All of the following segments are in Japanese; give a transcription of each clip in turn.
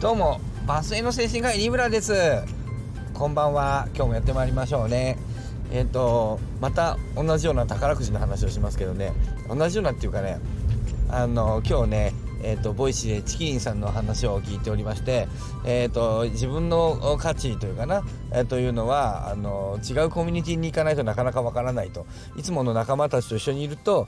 どうもバスへの精神科医リブラです。こんばんは。今日もやってまいりましょうね。えっ、ー、とまた同じような宝くじの話をしますけどね。同じようなっていうかねあの今日ねえーと、 Voicy でチキンさんの話を聞いておりまして、えーと、自分の価値というかな、えー、というのはあの違うコミュニティに行かないとなかなかわからないと。いつもの仲間たちと一緒にいると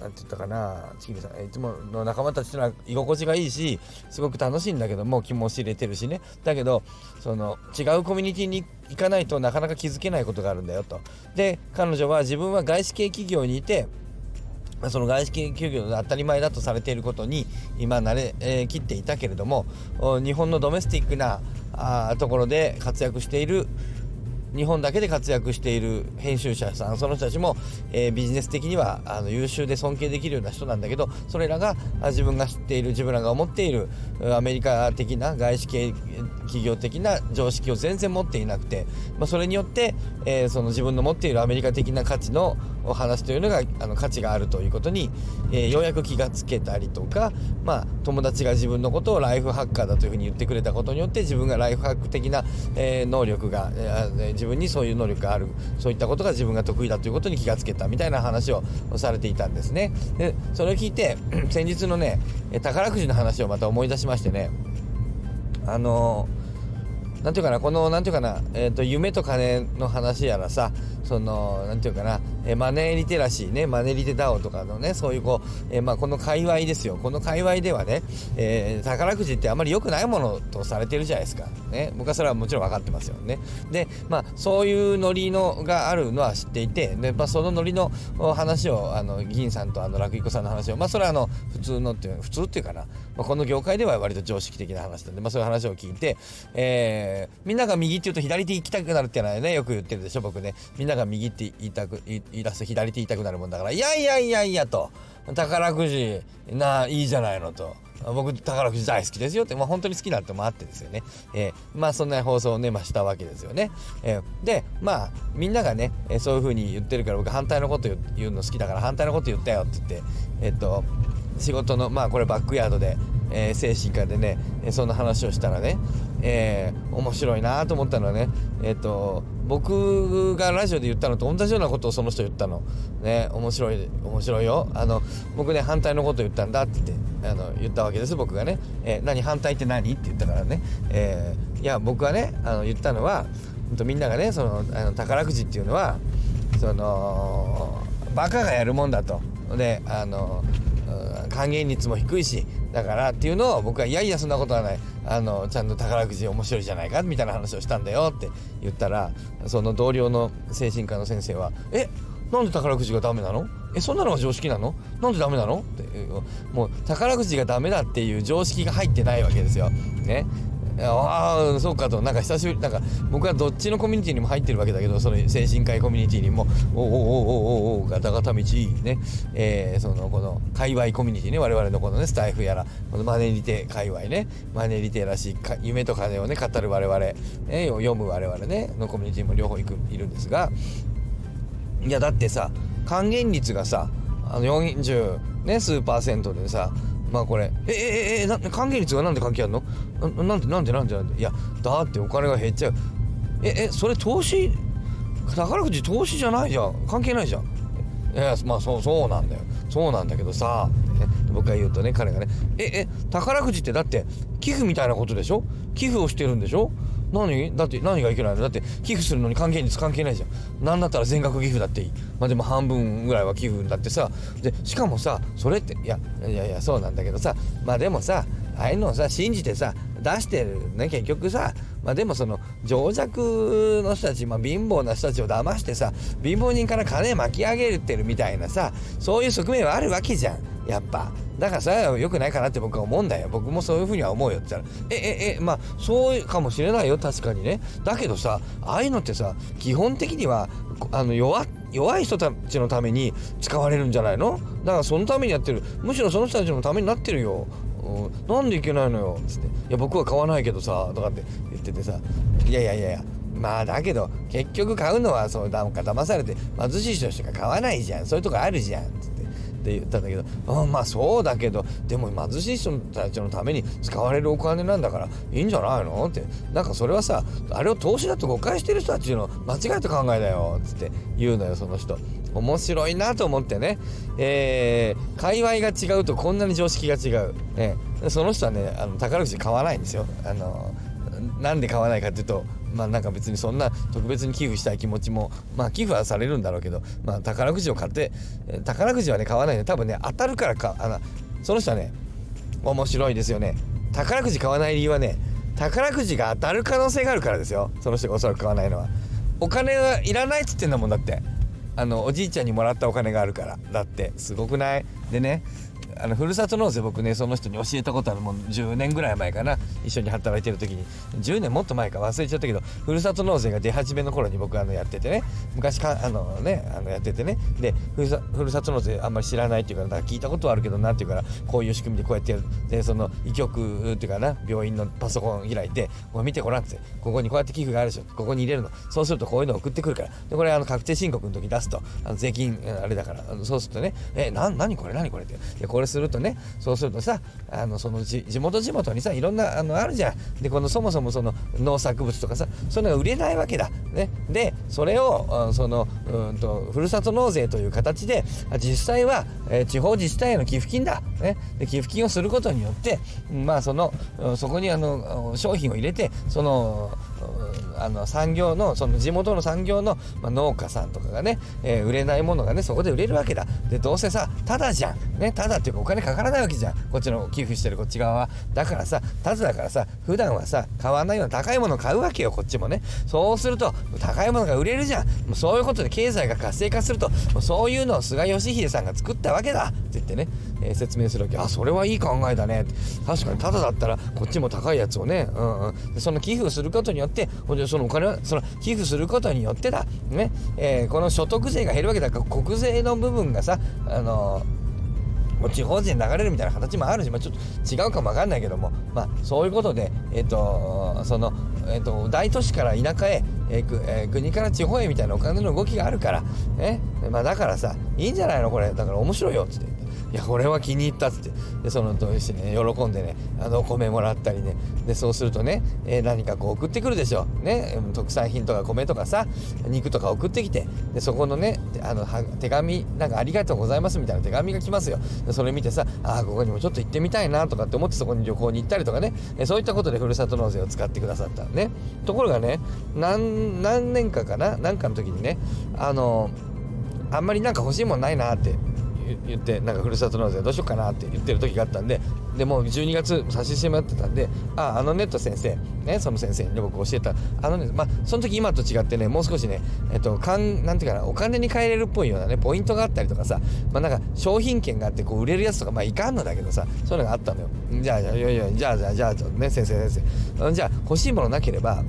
何て言ったかなチキンさん。いつもの仲間たちというのは居心地がいいしすごく楽しいんだけども気も知れてるしね。だけどその違うコミュニティに行かないとなかなか気づけないことがあるんだよと。で彼女は自分は外資系企業にいてその外資系企業で当たり前だとされていることに今慣れ、えー、切っていたけれども日本のドメスティックなあところで活躍している日本だけで活躍している編集者さんその人たちも、えー、ビジネス的にはあの優秀で尊敬できるような人なんだけどそれらが自分が知っている自分らが思っているアメリカ的な外資系企業的な常識を全然持っていなくて、まあ、それによって、えー、その自分の持っているアメリカ的な価値のお話というのがあの価値があるということに、えー、ようやく気がつけたりとか、まあ、友達が自分のことをライフハッカーだというふうに言ってくれたことによって自分がライフハック的な、えー、能力が、えー、自分にそういう能力があるそういったことが自分が得意だということに気がつけたみたいな話をされていたんですね。でそれを聞いて 先日のね宝くじの話をまた思い出しましてねあのなんていうかなこのなんていうかな、えーと、夢と金の話やらさそのなんていうかな、え、マネーリテラシーねマネリテダオとかのねそういうこう、え、まあこの界隈ですよ。この界隈ではね、えー、宝くじってあまり良くないものとされてるじゃないですか。ね。僕はそれはもちろん分かってますよね。でまあそういうノリのがあるのは知っていてで、まあ、そのノリの話をあの銀さんとあの楽彦さんの話をまあそれはあの普通のっていう普通っていうかな、まあ、この業界では割と常識的な話なんで、まあ、そういう話を聞いて、えー、みんなが右って言うと左手行きたくなるっていうのはねよく言ってるでしょ僕ね。みんなが右って言いたく言い出す左手言いたくなるもんだからいやいやいやいやと。宝くじないいじゃないのと。僕宝くじ大好きですよって、まあ、本当に好きなってもあってですよね、えー、まあそんな放送をね、まあ、したわけですよね、えー、でまあみんながね、えー、そういう風に言ってるから僕反対のこと言うの好きだから反対のこと言ったよって言ってえっと仕事のまあこれバックヤードで、えー、精神科でねえそんな話をしたらね、えー、面白いなと思ったのはねえっ、と僕がラジオで言ったのと同じようなことをその人言ったの。ね面白い面白いよ。あの僕ね反対のこと言ったんだってあの言ったわけです僕がね、えー、何反対って何？って言ったからね、えー、いや僕はねあの言ったのはみんながねそのあの宝くじっていうのはそのバカがやるもんだと。であの還元率も低いしだからっていうのを僕はいやいやそんなことはないあのちゃんと宝くじ面白いじゃないかみたいな話をしたんだよって言ったらその同僚の精神科の先生は「えなんで宝くじがダメなの？えそんなのが常識なの？なんでダメなの?」ってもう宝くじがダメだっていう常識が入ってないわけですよ。ねああそうかと。なんか久しぶり。なんか僕はどっちのコミュニティにも入ってるわけだけどその精神科医コミュニティにもおおおおおおガタガタ道ねえー、そのこの界隈コミュニティね我々のこのね。スタイフやらこのマネリテ界隈ねマネリテらしい夢と金をね語る我々、ね、読む我々ねのコミュニティも両方いくいるんですが。いやだってさ還元率がさあの40ね数パーセントでさまあこれ。ええええな還元率がなんで関係あるの？ななんでなんでなんでなんで？いやだってお金が減っちゃう。ええそれ投資？宝くじ投資じゃないじゃん。関係ないじゃん。いやまあそうそうなんだよ。そうなんだけどさ、ね、僕が言うとね彼がね。ええ宝くじってだって寄付みたいなことでしょ？寄付をしてるんでしょ？何？だって何がいけないの？だって寄付するのに還元率関係ないじゃん。何だったら全額寄付だっていい。まあでも半分ぐらいは寄付だってさ。でしかもさそれっていやいやいやそうなんだけどさ。まあでもさああいうのをさ信じてさ出してるね結局さ。まあでもその情弱の人たち、まあ、貧乏な人たちを騙してさ貧乏人から金巻き上げてるみたいなさそういう側面はあるわけじゃん。やっぱ。だからそれは良くないかなって僕は思うんだよ。僕もそういうふうには思うよって言ったら。えええまあそうかもしれないよ。確かにね。だけどさああいうのってさ基本的にはあの弱弱い人たちのために使われるんじゃないの？だからそのためにやってる。むしろその人たちのためになってるよ。なんでいけないのよ」つって「いや僕は買わないけどさ」とかって言っててさ「いやいやいやいや。まあだけど結局買うのはそうなんか騙されて貧しい人しか買わないじゃん。そういうとこあるじゃん」つって。って言ったんだけど「うんまあそうだけどでも貧しい人たちのために使われるお金なんだからいいんじゃないの?」って。なんかそれはさあれを投資だと誤解してる人たちの間違えた考えだよ。っつって言うのよその人。面白いなと思ってね、えー、界隈が違うとこんなに常識が違う、ね、その人はねあの宝くじ買わないんですよ。あのなんで買わないかっていうとまあなんか別にそんな特別に寄付したい気持ちもまあ寄付はされるんだろうけどまあ宝くじを買って宝くじはね買わないで多分ね当たるからかあのその人はね面白いですよね。宝くじ買わない理由はね宝くじが当たる可能性があるからですよ。その人がおそらく買わないのは。お金はいらないっつってんだもんだって。あのおじいちゃんにもらったお金があるから。だってすごくない？でねあのふるさと納税僕ねその人に教えたことあるもう10年ぐらい前かな。一緒に働いてる時に。10年もっと前か忘れちゃったけどふるさと納税が出始めの頃に僕あのやっててね。昔かあのねあのやっててね。でふるさふるさと納税あんまり知らないっていうかだから聞いたことはあるけどなんていうからこういう仕組みでこうやってやる。でその医局っていうかな。病院のパソコン開いてこれ見てごらんって。ここにこうやって寄付があるでしょ。ここに入れるの。そうするとこういうの送ってくるから。でこれあの確定申告の時出すと。あの税金あれだから。そうするとね。えな何これ何これって。これするとねそうするとさあのその地元地元にさいろんなあのあるじゃん。でこのそもそもその農作物とかさそういうのが売れないわけだ、ね、でそれをそのうんとふるさと納税という形で実際は、えー、地方自治体への寄付金だ、ね、で寄付金をすることによってまあそのそこにあの商品を入れてそのあの産業のその地元の産業の、まあ、農家さんとかがね、えー、売れないものがねそこで売れるわけだ。でどうせさただじゃん。ねただっていうかお金かからないわけじゃん。こっちの寄付してるこっち側は。だからさただだからさ普段はさ買わないような高いものを買うわけよこっちもね。そうすると高いものが売れるじゃん。もうそういうことで経済が活性化するともうそういうのを菅義偉さんが作ったわけだ。って言ってね、えー、説明するわけ。あそれはいい考えだね。確かにただだったらこっちも高いやつをね、うんうん、でその寄付することによってほんでそのお金はその寄付することによってだ、ね。えー、この所得税が減るわけだから国税の部分がさあのもう地方税に流れるみたいな形もあるし、まあ、ちょっと違うかもわかんないけども、まあ、そういうことで、え、ー、と、その、え、ー、と、大都市から田舎へ、えーえー、国から地方へみたいなお金の動きがあるから、ね、まあ、だからさ、いいんじゃないの？これ。だから面白いよっ、つって。いやこれは気に入ったっつって。でそのとしてね喜んでねあのお米もらったりね。でそうするとね、えー、何かこう送ってくるでしょね特産品とか米とかさ肉とか送ってきて。でそこのねあの手紙なんかありがとうございますみたいな手紙が来ますよ。でそれ見てさああここにもちょっと行ってみたいなとかって思ってそこに旅行に行ったりとかね、えそういったことでふるさと納税を使ってくださった。ね。ところがね何何年かかな何かの時にねあのあんまりなんか欲しいもんないなって言ってなんかふるさと納税どうしようかなって言ってる時があったんででもう12月差し迫ってたんでああのネット先生ねその先生に僕教えた。あのねまあその時今と違ってねもう少しねえっとかんなんていうかなお金に換えれるっぽいようなねポイントがあったりとかさまあなんか商品券があってこう売れるやつとかまあいかんのだけどさそういうのがあったのよ。じゃあじゃあいやいやじゃあじゃあじゃあね先生先生。じゃあ欲しいものなければ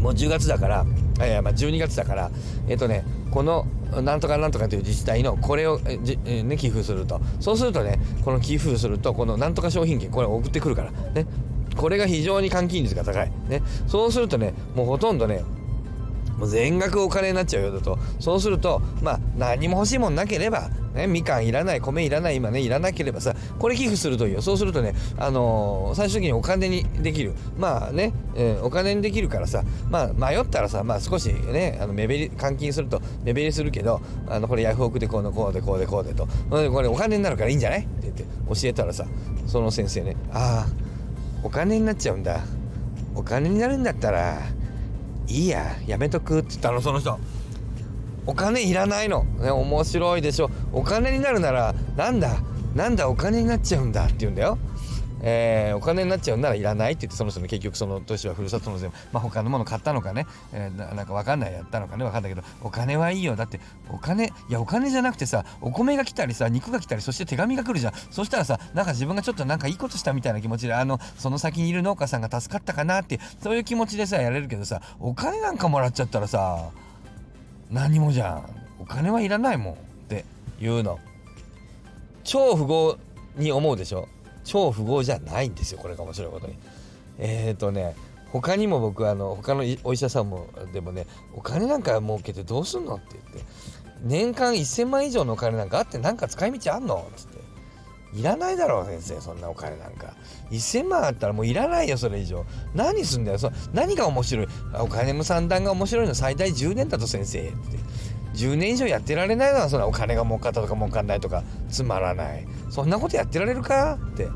もう10月だからいやまあ12月だからえっとねこのなんとかなんとかという自治体のこれをじ、えね、寄付すると。そうするとねこの寄付するとこのなんとか商品券これ送ってくるから。ね。これが非常に換金率が高い。ね。そうするとねもうほとんどねもう全額お金になっちゃうよだと。そうするとまあ何も欲しいもんなければね、みかんいらない米いらない今ねいらなければさこれ寄付するといいよ。そうするとねあのー、最終的にお金にできる。まあね、えー、お金にできるからさまあ迷ったらさまあ少しねあの目減り換金すると目減りするけどあのこれヤフオクでこうのこうでこうでこうでと。これお金になるからいいんじゃない？って言って教えたらさその先生ねああお金になっちゃうんだ。お金になるんだったらいいややめとくって言ったのその人。お金いらないの、ね、面白いでしょ。お金になるならなんだなんだお金になっちゃうんだって言うんだよ。えー、お金になっちゃうならいらないって言ってその人の結局その年はふるさと納税まあ他のもの買ったのかね、えー、なんか分かんないやったのかね。分かんないけどお金はいいよ。だってお金いやお金じゃなくてさお米が来たりさ肉が来たりそして手紙が来るじゃん。そしたらさなんか自分がちょっとなんかいいことしたみたいな気持ちであのその先にいる農家さんが助かったかなってそういう気持ちでさやれるけどさお金なんかもらっちゃったらさ何もじゃん。お金はいらないもんっていうの。超富豪に思うでしょ？超富豪じゃないんですよこれが面白いことに。えっ、ー、とね他にも僕あの他のお医者さんもでもねお金なんか儲けてどうすんのって言って年間1000万以上のお金なんかあってなんか使い道あんの?」つって。いらないだろう先生そんなお金なんか。1000万あったらもういらないよそれ以上。何すんだよそ何が面白い？お金の算段が面白いの。最大10年だと先生。って。10年以上やってられないのはそんなお金が儲かったとか儲かんないとか。つまらない。そんなことやってられるか？って。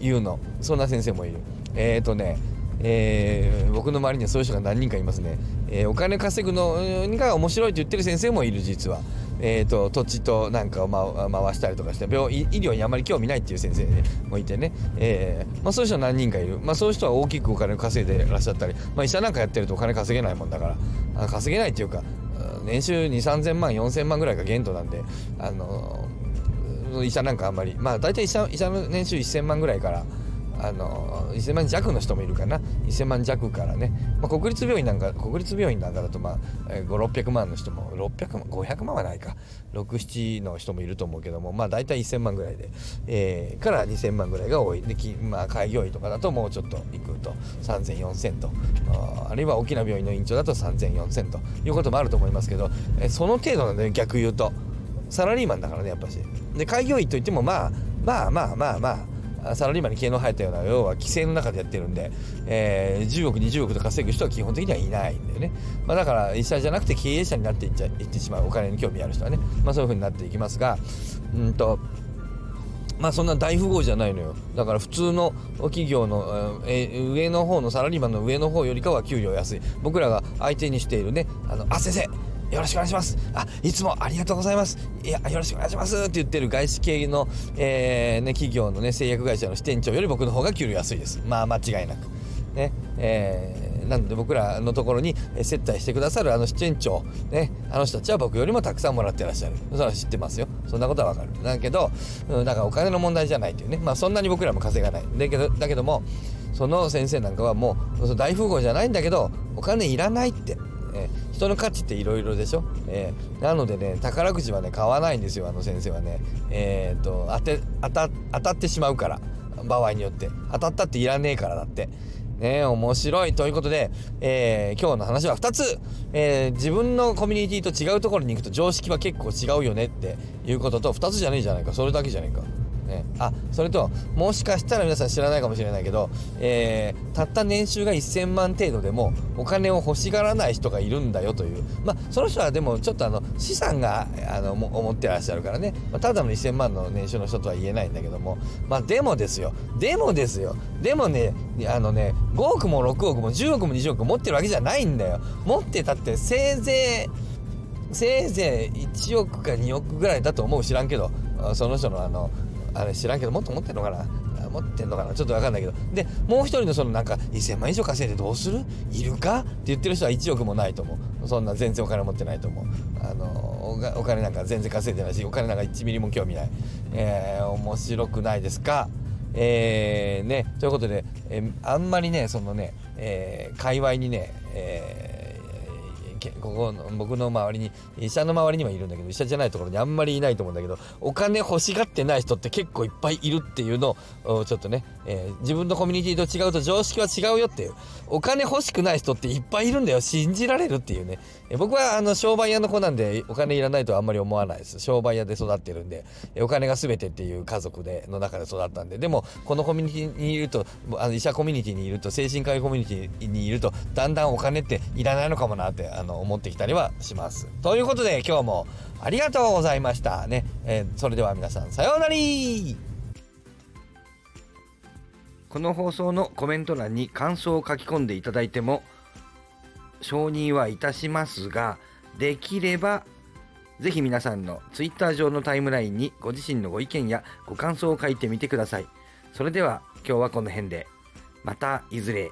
言うの。そんな先生もいる。えっ、ー、とねえー、僕の周りにはそういう人が何人かいますね、えー、お金稼ぐのが面白いと言ってる先生もいる実は。えーと、土地となんかを、ま、回したりとかして病医療にあまり興味ないっていう先生もいてね、えーまあ、そういう人は何人かいる、まあ、そういう人は大きくお金を稼いでらっしゃったり、まあ、医者なんかやってるとお金稼げないもんだから。稼げないっていうか年収2 3 0 0 0万4 0 0 0万ぐらいが限度なんで、あの、医者なんかあんまり。まあ大体医者医者の年収1000万ぐらいから。あの1000万弱の人もいるかな。1000万弱からね、まあ、国立病院なんか国立病院なんかだとまあ、えー、5600万の人も600万500万はないか。67の人もいると思うけどもまあ大体1000万ぐらいで、えー、から2000万ぐらいが多い。でまあ、開業医とかだともうちょっといくと。30004000と。あるいは大きな病院の院長だと30004000と。いうこともあると思いますけど、えー、その程度なんで、ね、逆言うと。サラリーマンだからねやっぱし。で開業医といってもまあまあまあまあまあサラリーマンに毛の生えたような要は規制の中でやってるんで、えー、10億20億と稼ぐ人は基本的にはいないんだよね、まあ、だから医者じゃなくて経営者になっていっちゃいってしまうお金に興味ある人はね、まあ、そういう風になっていきますがうんとまあそんな大富豪じゃないのよ。だから普通の企業の、えー、上の方のサラリーマンの上の方よりかは給料安い。僕らが相手にしているねあのあ先生よろしくお願いします。あ、いつもありがとうございます。いや、よろしくお願いしますって言ってる外資系の、えー、ね、企業のね、製薬会社の支店長より僕の方が給料安いです。まあ、間違いなく。ね、えー、なので僕らのところに接待してくださるあの支店長、ね、あの人たちは僕よりもたくさんもらってらっしゃる。それは知ってますよ。そんなことはわかる。だけど、うん、だからお金の問題じゃないっていうね。まあ、そんなに僕らも稼がない。だけど、だけども、その先生なんかはもう大富豪じゃないんだけどお金いらないってえー、人の価値っていろいろでしょ、えー、なのでね宝くじはね買わないんですよあの先生はね。えー、っと当て当た当たってしまうから場合によって。当たったっていらねえからだって。ね面白い。ということで、えー、今日の話は2つ、えー、自分のコミュニティと違うところに行くと常識は結構違うよねっていうことと2つじゃねえじゃないか。それだけじゃねえか。ね、あそれともしかしたら皆さん知らないかもしれないけど、えー、たった年収が1000万程度でもお金を欲しがらない人がいるんだよという。まあその人はでもちょっとあの資産があの思ってらっしゃるからね、まあ、ただの1000万の年収の人とは言えないんだけども。まあでもですよ。でもですよ。でもねあのね5億も6億も10億も20億持ってるわけじゃないんだよ。持ってたってせいぜいせいぜい1億か2億ぐらいだと思う。知らんけど。その人のあのあれ知らんけどもっと持ってんのかな？持ってんのかな？ちょっと分かんないけど。でもう一人のそのなんか1000万以上稼いでどうする？いるか？って言ってる人は1億もないと思う。そんな全然お金持ってないと思う。あのお金なんか全然稼いでないしお金なんか1ミリも興味ない。えー、面白くないですか？えー、ねということで、えー、あんまりねそのね、えー、界隈にね、えーここの僕の周りに医者の周りにはいるんだけど医者じゃないところにあんまりいないと思うんだけどお金欲しがってない人って結構いっぱいいるっていうのをちょっとね、えー、自分のコミュニティと違うと常識は違うよっていうお金欲しくない人っていっぱいいるんだよ信じられるっていうね、えー、僕はあの商売屋の子なんでお金いらないとはあんまり思わないです。商売屋で育ってるんでお金が全てっていう家族での中で育ったんで。でもこのコミュニティにいるとあの医者コミュニティにいると精神科医コミュニティにいるとだんだんお金っていらないのかもなってあのの思ってきたりはします。ということで今日もありがとうございましたね。えー、それでは皆さんさようならこの放送のコメント欄に感想を書き込んでいただいても承認はいたしますができればぜひ皆さんの Twitter 上のタイムラインにご自身のご意見やご感想を書いてみてください。それでは今日はこの辺でまたいずれ。